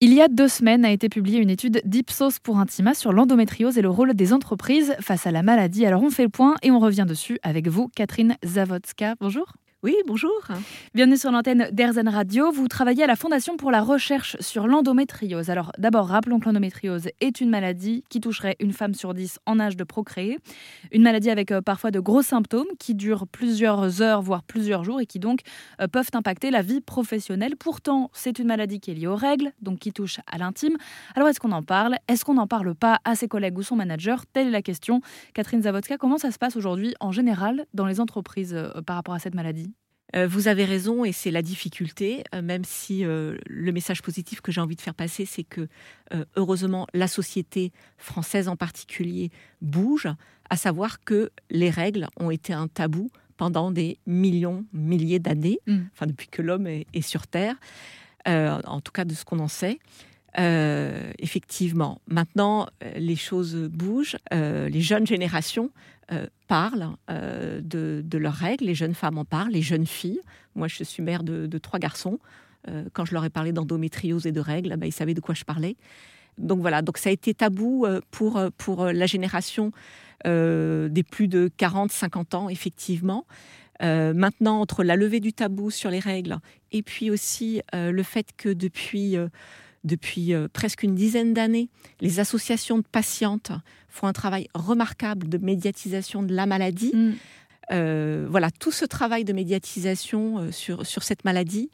Il y a deux semaines a été publiée une étude d'Ipsos pour Intima sur l'endométriose et le rôle des entreprises face à la maladie. Alors on fait le point et on revient dessus avec vous, Catherine Zawodska. Bonjour. Oui, bonjour. Bienvenue sur l'antenne d'Airzen Radio. Vous travaillez à la Fondation pour la recherche sur l'endométriose. Alors d'abord, rappelons que l'endométriose est une maladie qui toucherait une femme sur dix en âge de procréer. Une maladie avec euh, parfois de gros symptômes qui durent plusieurs heures, voire plusieurs jours et qui donc euh, peuvent impacter la vie professionnelle. Pourtant, c'est une maladie qui est liée aux règles, donc qui touche à l'intime. Alors est-ce qu'on en parle? Est-ce qu'on n'en parle pas à ses collègues ou son manager? Telle est la question. Catherine Zawodska, comment ça se passe aujourd'hui en général dans les entreprises euh, par rapport à cette maladie? Vous avez raison et c'est la difficulté, euh, même si euh, le message positif que j'ai envie de faire passer, c'est que heureusement la société française en particulier bouge, à savoir que les règles ont été un tabou pendant des millions, milliers d'années, mm. enfin depuis que l'homme est, sur Terre, en tout cas de ce qu'on en sait. Effectivement, maintenant les choses bougent, les jeunes générations euh, parlent euh, de, leurs règles, les jeunes femmes en parlent, les jeunes filles. Moi, je suis mère de, trois garçons. Euh, quand je leur ai parlé d'endométriose et de règles, bah, ils savaient de quoi je parlais. Donc voilà, donc ça a été tabou pour, pour la génération des plus de 40-50 ans, effectivement. maintenant, entre la levée du tabou sur les règles et puis aussi le fait que depuis depuis euh, presque une dizaine d'années, les associations de patientes font un travail remarquable de médiatisation de la maladie. Mm. Euh, voilà, tout ce travail de médiatisation euh, sur, sur cette maladie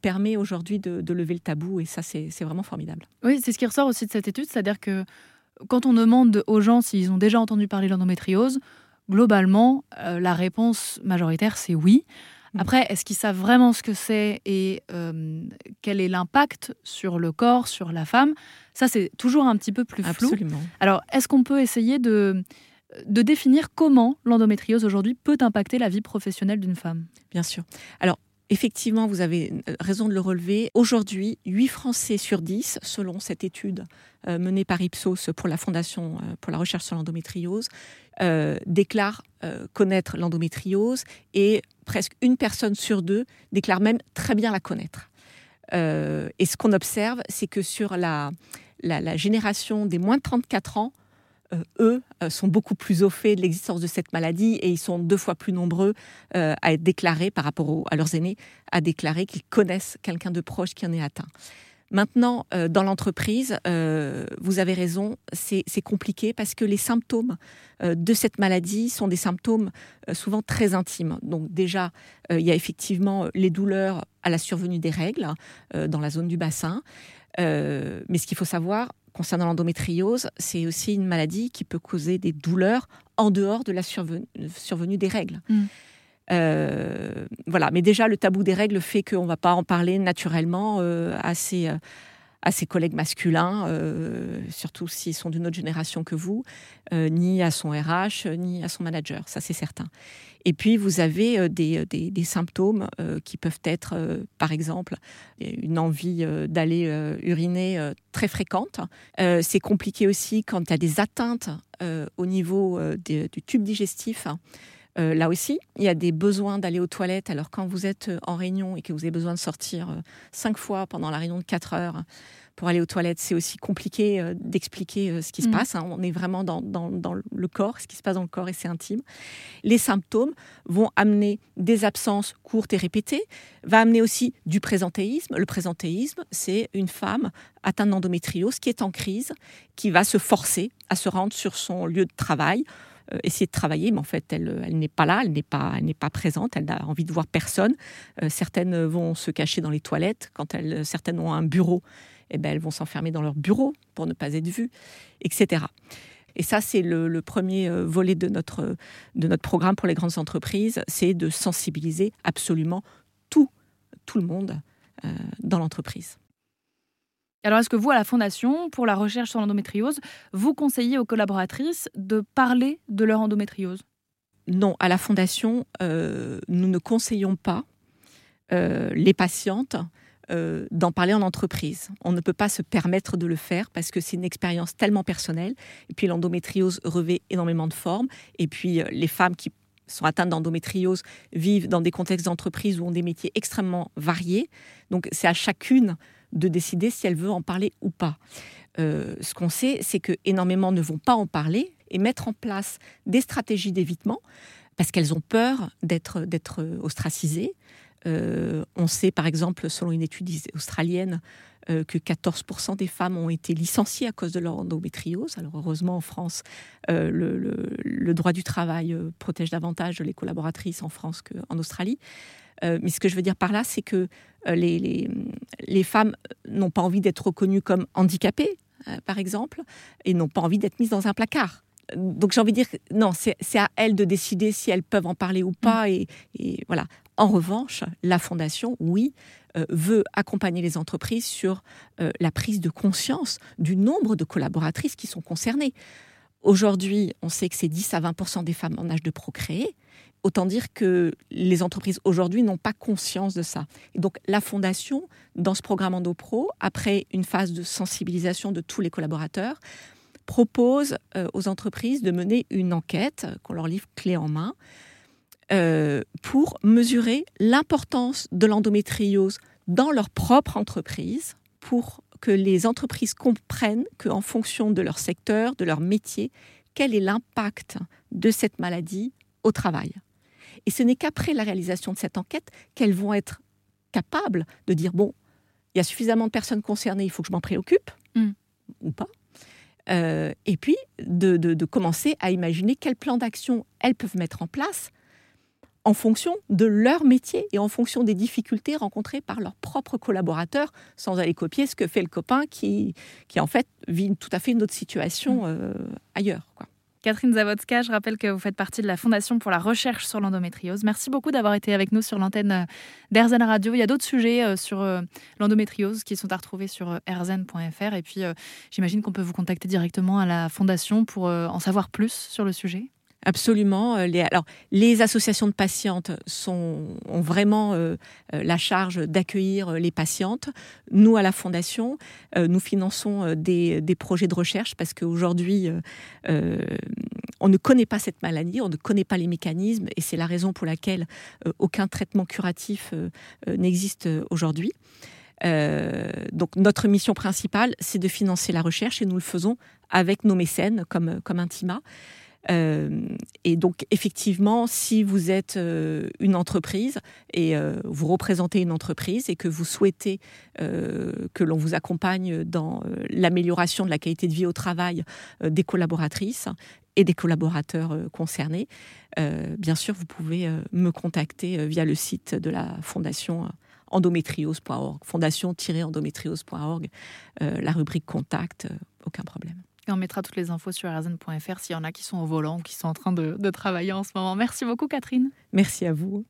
permet aujourd'hui de, lever le tabou et ça, c'est vraiment formidable. Oui, c'est ce qui ressort aussi de cette étude, c'est-à-dire que quand on demande aux gens s'ils ont déjà entendu parler de l'endométriose, globalement, la réponse majoritaire, c'est oui. Mm. Après, est-ce qu'ils savent vraiment ce que c'est et euh, quel est l'impact sur le corps, sur la femme? Ça, c'est toujours un petit peu plus flou. Absolument. Alors, est-ce qu'on peut essayer de, de définir comment l'endométriose aujourd'hui peut impacter la vie professionnelle d'une femme? Bien sûr. Alors, Effectivement, vous avez euh, raison de le relever. Aujourd'hui, 8 Français sur 10, selon cette étude euh, menée par Ipsos pour la Fondation pour la recherche sur l'endométriose, déclarent connaître l'endométriose et presque une personne sur deux déclare même très bien la connaître. Euh, et ce qu'on observe, c'est que sur la, la, génération des moins de 34 ans, euh, eux euh, sont beaucoup plus au fait de l'existence de cette maladie et ils sont deux fois plus nombreux à être déclarés par rapport à leurs aînés, à déclarer qu'ils connaissent quelqu'un de proche qui en est atteint. Maintenant, euh, dans l'entreprise, euh, vous avez raison, c'est compliqué parce que les symptômes euh, de cette maladie sont des symptômes souvent très intimes. Donc déjà, il y a effectivement les douleurs à la survenue des règles dans la zone du bassin. mais ce qu'il faut savoir concernant l'endométriose, c'est aussi une maladie qui peut causer des douleurs en dehors de la survenue, des règles. Mmh. Euh, voilà, mais déjà le tabou des règles fait qu'on ne va pas en parler naturellement euh, à, ses, à, ses, collègues masculins, euh, surtout s'ils sont d'une autre génération que vous, ni à son RH, ni à son manager, ça c'est certain. Et puis vous avez des, des, des symptômes qui peuvent être, par exemple, une envie d'aller uriner très fréquente. c'est compliqué aussi quand il y a des atteintes au niveau du tube digestif. Euh, là aussi, il y a des besoins d'aller aux toilettes. Alors quand vous êtes euh, en réunion et que vous avez besoin de sortir euh, cinq fois pendant la réunion de quatre heures pour aller aux toilettes, c'est aussi compliqué d'expliquer ce qui se mm. passe. Hein. On est vraiment dans, le corps, ce qui se passe dans le corps et c'est intime. Les symptômes vont amener des absences courtes et répétées, va amener aussi du présentéisme. Le présentéisme, c'est une femme atteinte d'endométriose qui est en crise, qui va se forcer à se rendre sur son lieu de travail euh, essayer de travailler, mais en fait, elle, elle n'est pas là, elle n'est pas, elle n'est pas présente, elle n'a envie de voir personne. Euh, certaines vont se cacher dans les toilettes, quand elles, certaines ont un bureau, eh ben, elles vont s'enfermer dans leur bureau pour ne pas être vues, etc. Et ça, c'est le, premier euh, volet de notre, de notre programme pour les grandes entreprises, c'est de sensibiliser absolument tout, tout le monde dans l'entreprise. Alors, est-ce que vous, à la Fondation, pour la recherche sur l'endométriose, vous conseillez aux collaboratrices de parler de leur endométriose? Non, à la Fondation, euh, nous ne conseillons pas euh, les patientes euh, d'en parler en entreprise. On ne peut pas se permettre de le faire parce que c'est une expérience tellement personnelle. Et puis l'endométriose revêt énormément de formes. Et puis les femmes qui sont atteintes d'endométriose vivent dans des contextes d'entreprise où ont des métiers extrêmement variés. Donc c'est à chacune de décider si elle veut en parler ou pas. ce qu'on sait, c'est que énormément ne vont pas en parler et mettre en place des stratégies d'évitement parce qu'elles ont peur d'être ostracisées. on sait par exemple, selon une étude australienne, euh, que 14% des femmes ont été licenciées à cause de leur endométriose. Alors heureusement en France, euh, le, droit du travail euh, protège davantage les collaboratrices en France qu'en Australie. mais ce que je veux dire par là, c'est que les, les, femmes n'ont pas envie d'être reconnues comme handicapées, par exemple, et n'ont pas envie d'être mises dans un placard donc j'ai envie de dire, non, c'est à elles de décider si elles peuvent en parler ou pas. Mm. et, voilà. En revanche, la Fondation, oui, veut accompagner les entreprises sur euh, la prise de conscience du nombre de collaboratrices qui sont concernées. Aujourd'hui, on sait que c'est 10 à 20 des femmes en âge de procréer. Autant dire que les entreprises aujourd'hui n'ont pas conscience de ça. Et donc la Fondation, dans ce programme EndoPro, après une phase de sensibilisation de tous les collaborateurs, propose euh, aux entreprises de mener une enquête qu'on leur livre clé en main euh, pour mesurer l'importance de l'endométriose dans leur propre entreprise, pour que les entreprises comprennent qu'en fonction de leur secteur, de leur métier, quel est l'impact de cette maladie au travail. Et ce n'est qu'après la réalisation de cette enquête qu'elles vont être capables de dire, bon, il y a suffisamment de personnes concernées, il faut que je m'en préoccupe, mm. ou pas. Euh, et puis de, de, commencer à imaginer quel plan d'action elles peuvent mettre en place en fonction de leur métier et en fonction des difficultés rencontrées par leurs propres collaborateurs, sans aller copier ce que fait le copain qui, qui en fait vit tout à fait une autre situation mm. euh, ailleurs. Quoi. Catherine Zawodska, je rappelle que vous faites partie de la Fondation pour la recherche sur l'endométriose. Merci beaucoup d'avoir été avec nous sur l'antenne euh, d'Erzen Radio. Il y a d'autres sujets euh, sur l'endométriose qui sont à retrouver sur erzen.fr. Et puis, j'imagine qu'on peut vous contacter directement à la Fondation pour en savoir plus sur le sujet. Absolument. Euh, les, alors, les associations de patientes ont vraiment euh, euh, la charge d'accueillir les patientes. Nous, à la Fondation, nous finançons des, des, projets de recherche parce qu'aujourd'hui, on ne connaît pas cette maladie, on ne connaît pas les mécanismes et c'est la raison pour laquelle aucun traitement curatif n'existe aujourd'hui. donc notre mission principale, c'est de financer la recherche et nous le faisons avec nos mécènes comme, comme Intima. Euh, et donc, effectivement, si vous êtes euh, une entreprise et euh, vous représentez une entreprise et que vous souhaitez que l'on vous accompagne dans l'amélioration de la qualité de vie au travail des collaboratrices et des collaborateurs concernés, bien sûr, vous pouvez me contacter via le site de la fondation endométriose.org, fondation-endométriose.org, la rubrique contact, aucun problème on mettra toutes les infos sur rzn.fr s'il y en a qui sont au volant ou qui sont en train de travailler en ce moment. Merci beaucoup, Catherine. Merci à vous.